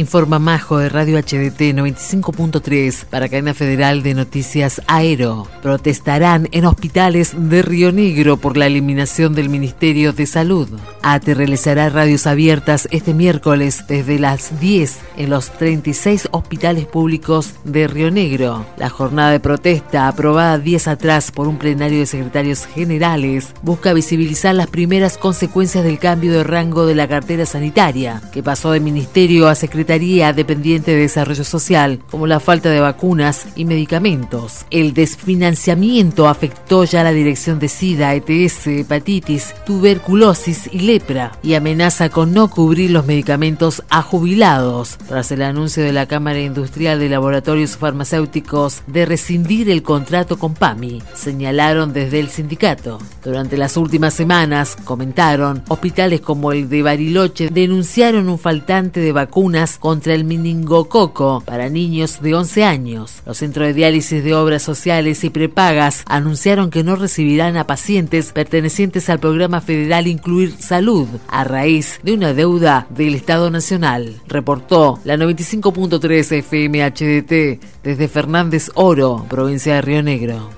Informa Majo de Radio HDT 95.3 para Cadena Federal de Noticias Aero. Protestarán en hospitales de Río Negro por la eliminación del Ministerio de Salud. ATE realizará radios abiertas este miércoles desde las 10 en los 36 hospitales públicos de Río Negro. La jornada de protesta, aprobada días atrás por un plenario de secretarios generales, busca visibilizar las primeras consecuencias del cambio de rango de la cartera sanitaria, que pasó de ministerio a secretario Dependiente de Desarrollo Social, como la falta de vacunas y medicamentos. El desfinanciamiento afectó ya la dirección de SIDA, ETS, hepatitis, tuberculosis y lepra y amenaza con no cubrir los medicamentos a jubilados, tras el anuncio de la Cámara Industrial de Laboratorios Farmacéuticos de rescindir el contrato con PAMI, señalaron desde el sindicato. Durante las últimas semanas, comentaron, hospitales como el de Bariloche denunciaron un faltante de vacunas contra el meningococo para niños de 11 años. Los centros de diálisis de obras sociales y prepagas anunciaron que no recibirán a pacientes pertenecientes al programa federal Incluir Salud a raíz de una deuda del Estado Nacional. Reportó la 95.3 FM HDT desde Fernández Oro, provincia de Río Negro.